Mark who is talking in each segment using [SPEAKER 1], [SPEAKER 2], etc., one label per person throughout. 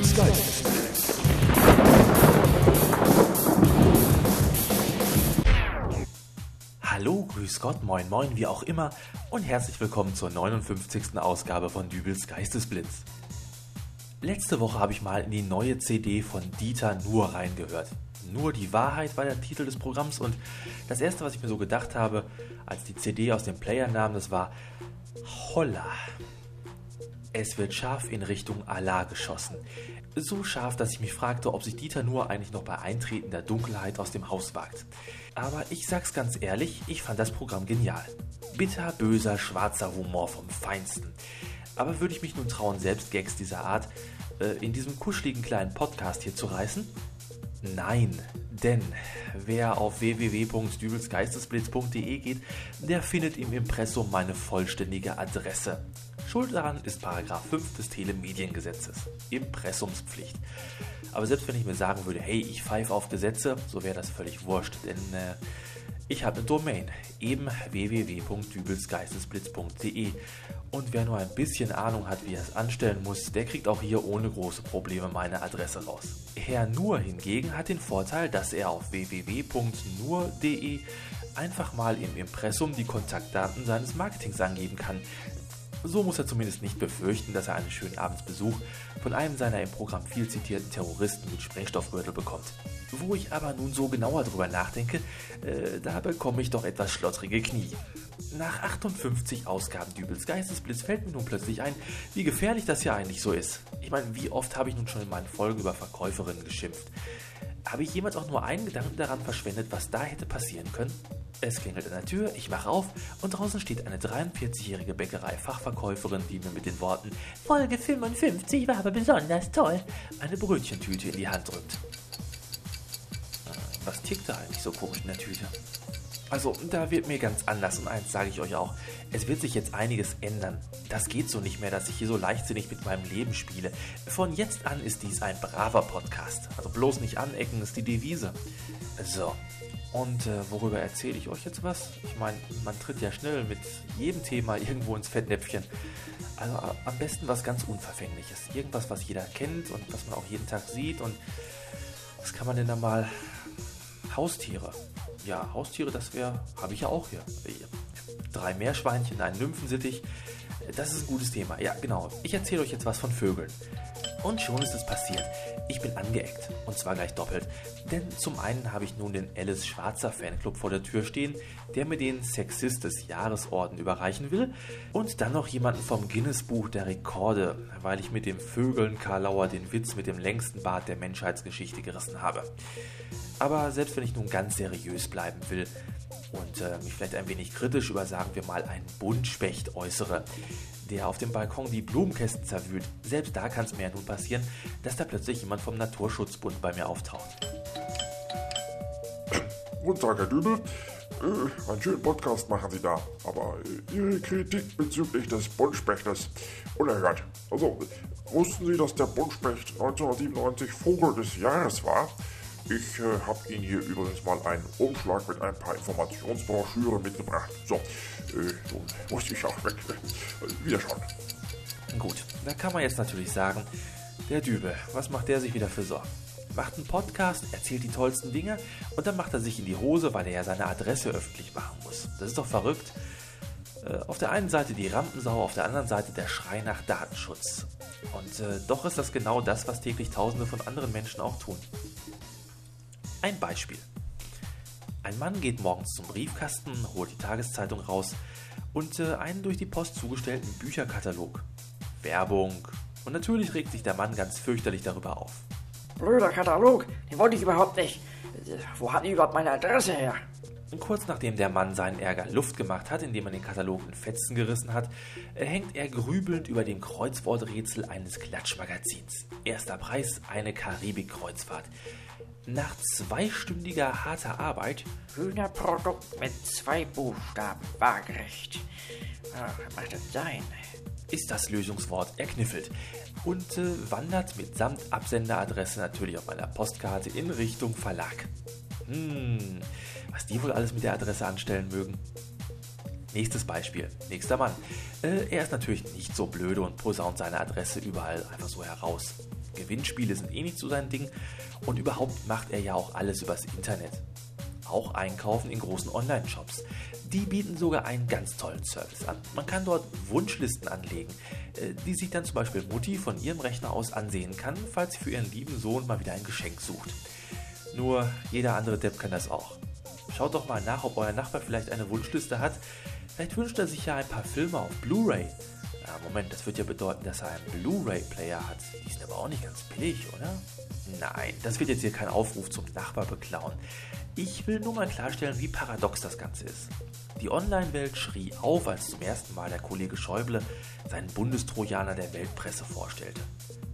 [SPEAKER 1] Geistesblitz.
[SPEAKER 2] Hallo, grüß Gott, moin moin, wie auch immer und herzlich willkommen zur 59. Ausgabe von Dübels Geistesblitz. Letzte Woche habe ich mal in die neue CD von Dieter Nur reingehört. Nur die Wahrheit war der Titel des Programms und das erste, was ich mir so gedacht habe, als die CD aus dem Player nahm, das war Holla. Es wird scharf in Richtung Allah geschossen. So scharf, dass ich mich fragte, ob sich Dieter nur eigentlich noch bei eintretender Dunkelheit aus dem Haus wagt. Aber ich sag's ganz ehrlich, ich fand das Programm genial. Bitter, böser, schwarzer Humor vom Feinsten. Aber würde ich mich nun trauen, selbst Gags dieser Art äh, in diesem kuscheligen kleinen Podcast hier zu reißen? Nein, denn wer auf www.dübelsgeistesblitz.de geht, der findet im Impressum meine vollständige Adresse. Schuld daran ist Paragraph 5 des Telemediengesetzes, Impressumspflicht. Aber selbst wenn ich mir sagen würde, hey, ich pfeife auf Gesetze, so wäre das völlig wurscht, denn äh, ich habe eine Domain, eben www.dübelsgeistesblitz.de. Und wer nur ein bisschen Ahnung hat, wie er es anstellen muss, der kriegt auch hier ohne große Probleme meine Adresse raus. Herr Nur hingegen hat den Vorteil, dass er auf www.nur.de einfach mal im Impressum die Kontaktdaten seines Marketings angeben kann. So muss er zumindest nicht befürchten, dass er einen schönen Abendsbesuch von einem seiner im Programm viel zitierten Terroristen mit Sprengstoffgürtel bekommt. Wo ich aber nun so genauer drüber nachdenke, äh, da bekomme ich doch etwas schlottrige Knie. Nach 58 Ausgaben Dübels Geistesblitz fällt mir nun plötzlich ein, wie gefährlich das ja eigentlich so ist. Ich meine, wie oft habe ich nun schon in meinen Folgen über Verkäuferinnen geschimpft? Habe ich jemals auch nur einen Gedanken daran verschwendet, was da hätte passieren können? Es klingelt an der Tür, ich mache auf und draußen steht eine 43-jährige Bäckerei-Fachverkäuferin, die mir mit den Worten Folge 55 war aber besonders toll eine Brötchentüte in die Hand drückt. Was tickt da eigentlich so komisch in der Tüte? Also, da wird mir ganz anders und eins sage ich euch auch. Es wird sich jetzt einiges ändern. Das geht so nicht mehr, dass ich hier so leichtsinnig mit meinem Leben spiele. Von jetzt an ist dies ein braver Podcast. Also bloß nicht anecken ist die Devise. So. Und äh, worüber erzähle ich euch jetzt was? Ich meine, man tritt ja schnell mit jedem Thema irgendwo ins Fettnäpfchen. Also am besten was ganz Unverfängliches. Irgendwas, was jeder kennt und was man auch jeden Tag sieht. Und was kann man denn da mal Haustiere. Ja, Haustiere, das wäre, habe ich ja auch hier. Drei Meerschweinchen, ein Nymphensittich. Das ist ein gutes Thema. Ja, genau. Ich erzähle euch jetzt was von Vögeln. Und schon ist es passiert. Ich bin angeeckt. Und zwar gleich doppelt. Denn zum einen habe ich nun den Alice Schwarzer Fanclub vor der Tür stehen, der mir den Sexist des Jahresorden überreichen will. Und dann noch jemanden vom Guinness Buch der Rekorde, weil ich mit dem Vögeln Karlauer den Witz mit dem längsten Bart der Menschheitsgeschichte gerissen habe. Aber selbst wenn ich nun ganz seriös bleiben will und äh, mich vielleicht ein wenig kritisch über, sagen wir mal, einen Buntspecht äußere, der auf dem Balkon die Blumenkästen zerwühlt, selbst da kann es mir ja nun passieren, dass da plötzlich jemand vom Naturschutzbund bei mir auftaucht.
[SPEAKER 3] Guten Tag, Herr Dübel. Äh, einen schönen Podcast machen Sie da, aber äh, Ihre Kritik bezüglich des Buntspechters unerhört. Also, wussten Sie, dass der Buntspecht 1997 Vogel des Jahres war? Ich äh, habe Ihnen hier übrigens mal einen Umschlag mit ein paar Informationsbroschüren mitgebracht. So, äh, so muss ich auch weg. Äh, Wiederschauen.
[SPEAKER 2] Gut, da kann man jetzt natürlich sagen, der Dübel, was macht der sich wieder für Sorgen? Macht einen Podcast, erzählt die tollsten Dinge und dann macht er sich in die Hose, weil er ja seine Adresse öffentlich machen muss. Das ist doch verrückt. Äh, auf der einen Seite die Rampensau, auf der anderen Seite der Schrei nach Datenschutz. Und äh, doch ist das genau das, was täglich Tausende von anderen Menschen auch tun. Ein Beispiel. Ein Mann geht morgens zum Briefkasten, holt die Tageszeitung raus und äh, einen durch die Post zugestellten Bücherkatalog. Werbung. Und natürlich regt sich der Mann ganz fürchterlich darüber auf.
[SPEAKER 4] Blöder Katalog, den wollte ich überhaupt nicht. Wo hat die überhaupt meine Adresse her?
[SPEAKER 2] Und kurz nachdem der Mann seinen Ärger Luft gemacht hat, indem er den Katalog in Fetzen gerissen hat, hängt er grübelnd über dem Kreuzworträtsel eines Klatschmagazins. Erster Preis, eine Karibik-Kreuzfahrt. Nach zweistündiger harter Arbeit
[SPEAKER 4] Hühnerprodukt mit zwei Buchstaben, waagerecht. Ach, was mag das sein?
[SPEAKER 2] ist das Lösungswort erkniffelt und äh, wandert mitsamt Absenderadresse natürlich auf meiner Postkarte in Richtung Verlag. Hm, was die wohl alles mit der Adresse anstellen mögen. Nächstes Beispiel. Nächster Mann. Äh, er ist natürlich nicht so blöde und posaunt seine Adresse überall einfach so heraus. Gewinnspiele sind eh nicht so sein Ding und überhaupt macht er ja auch alles übers Internet. Auch einkaufen in großen Online-Shops. Die bieten sogar einen ganz tollen Service an. Man kann dort Wunschlisten anlegen, äh, die sich dann zum Beispiel Mutti von ihrem Rechner aus ansehen kann, falls sie für ihren lieben Sohn mal wieder ein Geschenk sucht. Nur jeder andere Depp kann das auch. Schaut doch mal nach, ob euer Nachbar vielleicht eine Wunschliste hat. Vielleicht wünscht er sich ja ein paar Filme auf Blu-ray. Ja, Moment, das wird ja bedeuten, dass er einen Blu-ray-Player hat. Die sind aber auch nicht ganz billig, oder? Nein, das wird jetzt hier kein Aufruf zum Nachbar beklauen. Ich will nur mal klarstellen, wie paradox das Ganze ist. Die Online-Welt schrie auf, als zum ersten Mal der Kollege Schäuble seinen Bundestrojaner der Weltpresse vorstellte.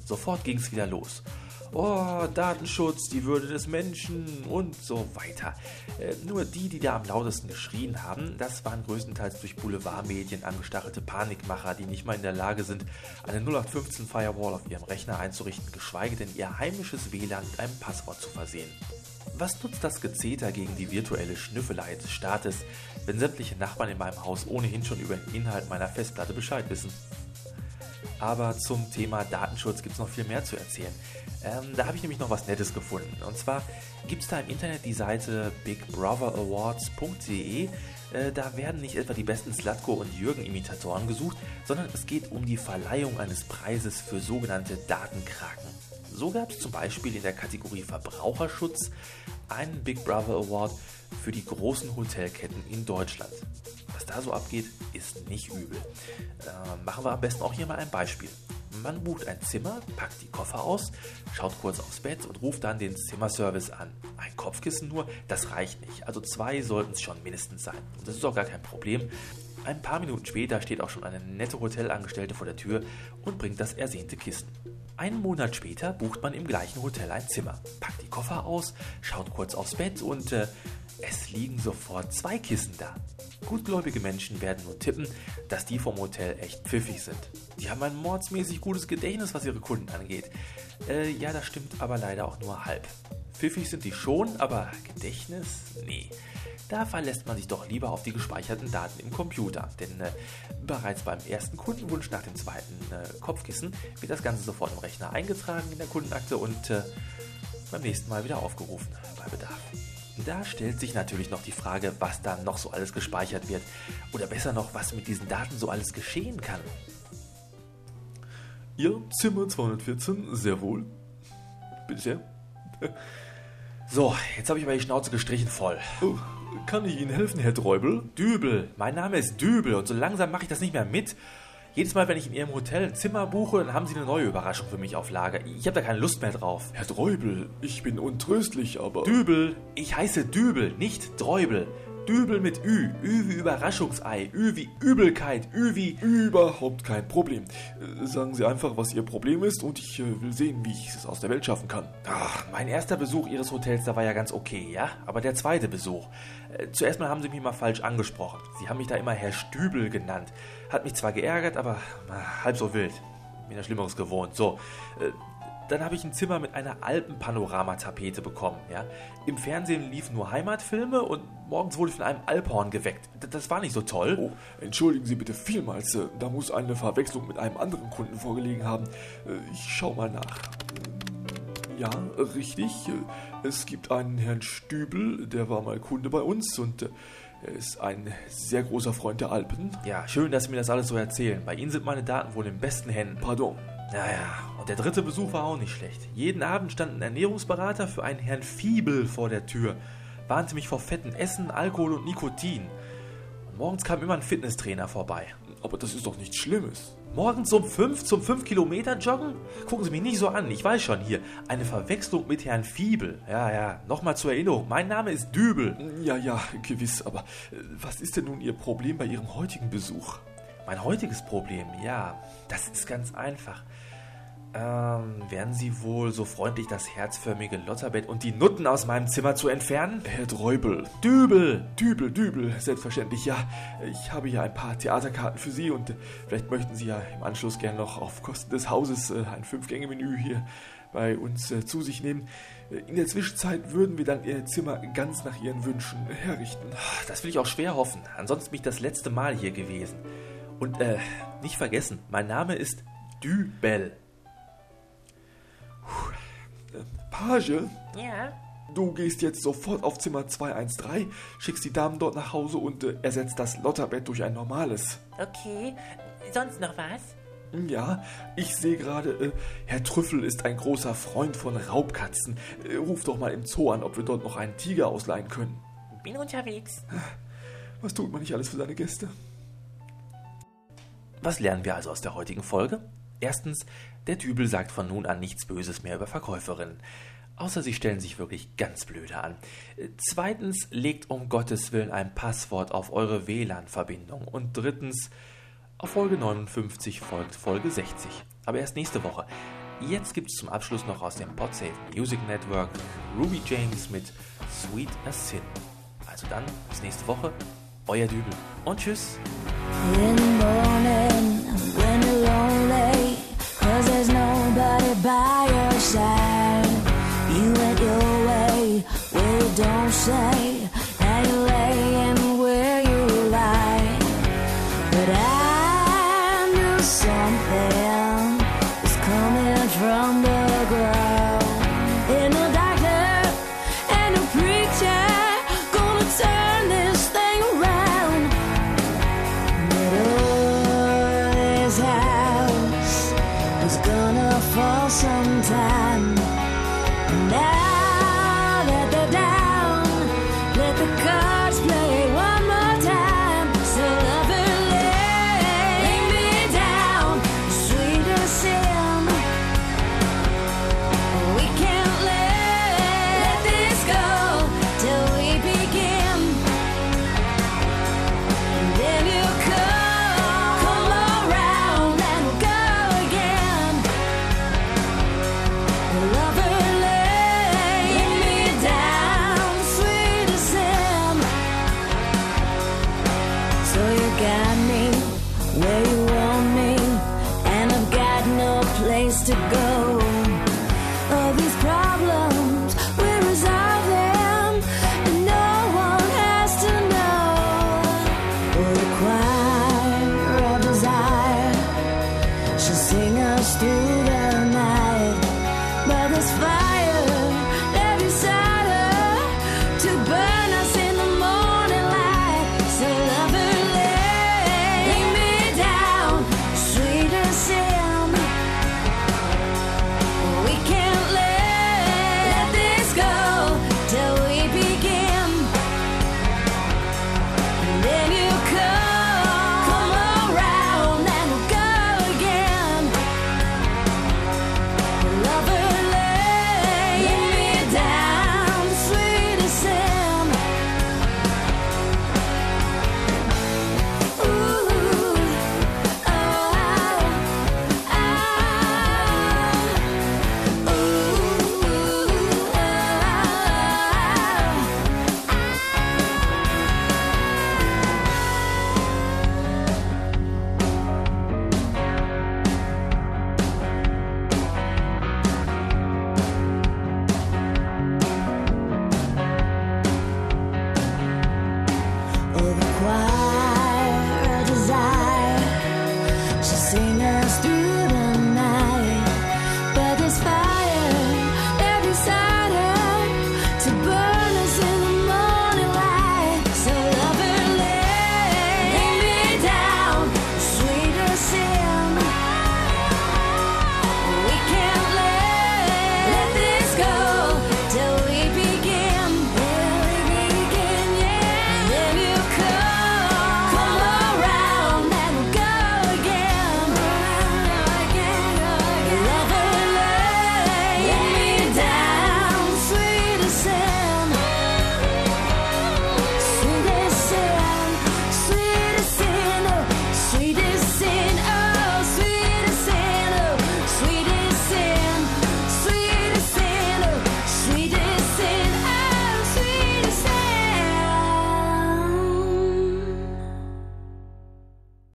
[SPEAKER 2] Sofort ging es wieder los oh, Datenschutz, die Würde des Menschen und so weiter. Äh, nur die, die da am lautesten geschrien haben, das waren größtenteils durch Boulevardmedien angestachelte Panikmacher, die nicht mal in der Lage sind, eine 0815 Firewall auf ihrem Rechner einzurichten, geschweige denn ihr heimisches WLAN mit einem Passwort zu versehen. Was nutzt das Gezeter gegen die virtuelle Schnüffelei des Staates, wenn sämtliche Nachbarn in meinem Haus ohnehin schon über den Inhalt meiner Festplatte Bescheid wissen? Aber zum Thema Datenschutz gibt es noch viel mehr zu erzählen. Ähm, da habe ich nämlich noch was Nettes gefunden. Und zwar gibt es da im Internet die Seite bigbrother.awards.de. Äh, da werden nicht etwa die besten Slatko und Jürgen-Imitatoren gesucht, sondern es geht um die Verleihung eines Preises für sogenannte Datenkraken. So gab es zum Beispiel in der Kategorie Verbraucherschutz einen Big Brother Award für die großen Hotelketten in Deutschland. Was da so abgeht, ist nicht übel. Äh, machen wir am besten auch hier mal ein Beispiel. Man bucht ein Zimmer, packt die Koffer aus, schaut kurz aufs Bett und ruft dann den Zimmerservice an. Ein Kopfkissen nur, das reicht nicht. Also zwei sollten es schon mindestens sein. Und das ist auch gar kein Problem. Ein paar Minuten später steht auch schon eine nette Hotelangestellte vor der Tür und bringt das ersehnte Kissen. Einen Monat später bucht man im gleichen Hotel ein Zimmer, packt die Koffer aus, schaut kurz aufs Bett und äh, es liegen sofort zwei Kissen da. Gutgläubige Menschen werden nun tippen, dass die vom Hotel echt pfiffig sind. Die haben ein mordsmäßig gutes Gedächtnis, was ihre Kunden angeht. Äh, ja, das stimmt aber leider auch nur halb. Pfiffig sind die schon, aber Gedächtnis? Nee. Da verlässt man sich doch lieber auf die gespeicherten Daten im Computer. Denn äh, bereits beim ersten Kundenwunsch nach dem zweiten äh, Kopfkissen wird das Ganze sofort im Rechner eingetragen in der Kundenakte und äh, beim nächsten Mal wieder aufgerufen bei Bedarf. Da stellt sich natürlich noch die Frage, was da noch so alles gespeichert wird. Oder besser noch, was mit diesen Daten so alles geschehen kann.
[SPEAKER 1] Ja, Zimmer 214, sehr wohl. Bitte sehr.
[SPEAKER 2] So, jetzt habe ich die Schnauze gestrichen voll.
[SPEAKER 1] Oh, kann ich Ihnen helfen, Herr Dräubel?
[SPEAKER 2] Dübel, mein Name ist Dübel und so langsam mache ich das nicht mehr mit. Jedes Mal, wenn ich in Ihrem Hotel ein Zimmer buche, dann haben Sie eine neue Überraschung für mich auf Lager. Ich habe da keine Lust mehr drauf.
[SPEAKER 1] Herr Dräubel, ich bin untröstlich, aber...
[SPEAKER 2] Dübel, ich heiße Dübel, nicht Dräubel. Dübel mit Ü. Ü wie Überraschungsei. Ü wie Übelkeit. Ü wie...
[SPEAKER 1] Überhaupt kein Problem. Äh, sagen Sie einfach, was Ihr Problem ist und ich äh, will sehen, wie ich es aus der Welt schaffen kann.
[SPEAKER 2] Ach, mein erster Besuch Ihres Hotels, da war ja ganz okay, ja? Aber der zweite Besuch. Äh, zuerst mal haben Sie mich mal falsch angesprochen. Sie haben mich da immer Herr Stübel genannt. Hat mich zwar geärgert, aber na, halb so wild. Bin ja Schlimmeres gewohnt. So, dann habe ich ein Zimmer mit einer Alpenpanoramatapete bekommen. Ja? Im Fernsehen liefen nur Heimatfilme und morgens wurde ich von einem Alphorn geweckt. Das war nicht so toll.
[SPEAKER 1] Oh, entschuldigen Sie bitte vielmals. Äh, da muss eine Verwechslung mit einem anderen Kunden vorgelegen haben. Äh, ich schau mal nach. Äh, ja, richtig. Es gibt einen Herrn Stübel, der war mal Kunde bei uns und er ist ein sehr großer Freund der Alpen.
[SPEAKER 2] Ja, schön, dass Sie mir das alles so erzählen. Bei Ihnen sind meine Daten wohl in besten Händen.
[SPEAKER 1] Pardon.
[SPEAKER 2] Naja, und der dritte Besuch war auch nicht schlecht. Jeden Abend stand ein Ernährungsberater für einen Herrn Fiebel vor der Tür, warnte mich vor fetten Essen, Alkohol und Nikotin. Und morgens kam immer ein Fitnesstrainer vorbei.
[SPEAKER 1] Aber das ist doch nichts Schlimmes.
[SPEAKER 2] Morgens um 5 zum 5 Kilometer joggen? Gucken Sie mich nicht so an, ich weiß schon hier. Eine Verwechslung mit Herrn Fiebel. Ja, ja, nochmal zur Erinnerung. Mein Name ist Dübel.
[SPEAKER 1] Ja, ja, gewiss, aber äh, was ist denn nun Ihr Problem bei Ihrem heutigen Besuch?
[SPEAKER 2] Mein heutiges Problem, ja, das ist ganz einfach. Ähm, wären Sie wohl so freundlich, das herzförmige Lotterbett und die Nutten aus meinem Zimmer zu entfernen?
[SPEAKER 1] Herr Dräubel.
[SPEAKER 2] Dübel!
[SPEAKER 1] Dübel, Dübel, selbstverständlich, ja. Ich habe ja ein paar Theaterkarten für Sie und äh, vielleicht möchten Sie ja im Anschluss gerne noch auf Kosten des Hauses äh, ein Fünf-Gänge-Menü hier bei uns äh, zu sich nehmen. In der Zwischenzeit würden wir dann Ihr Zimmer ganz nach Ihren Wünschen herrichten.
[SPEAKER 2] Das will ich auch schwer hoffen. Ansonsten bin ich das letzte Mal hier gewesen. Und äh, nicht vergessen, mein Name ist Dübel.
[SPEAKER 1] Page,
[SPEAKER 4] Ja?
[SPEAKER 1] du gehst jetzt sofort auf Zimmer 213, schickst die Damen dort nach Hause und äh, ersetzt das Lotterbett durch ein normales.
[SPEAKER 4] Okay. Sonst noch was?
[SPEAKER 1] Ja, ich sehe gerade, äh, Herr Trüffel ist ein großer Freund von Raubkatzen. Äh, ruf doch mal im Zoo an, ob wir dort noch einen Tiger ausleihen können.
[SPEAKER 4] Bin unterwegs.
[SPEAKER 1] Was tut man nicht alles für seine Gäste?
[SPEAKER 2] Was lernen wir also aus der heutigen Folge? Erstens, der Dübel sagt von nun an nichts Böses mehr über Verkäuferinnen. Außer sie stellen sich wirklich ganz blöde an. Zweitens, legt um Gottes Willen ein Passwort auf eure WLAN-Verbindung. Und drittens, auf Folge 59 folgt Folge 60. Aber erst nächste Woche. Jetzt gibt es zum Abschluss noch aus dem Podsafe Music Network Ruby James mit Sweet as Sin. Also dann, bis nächste Woche. Euer Dübel. Und tschüss.
[SPEAKER 5] In the 存在。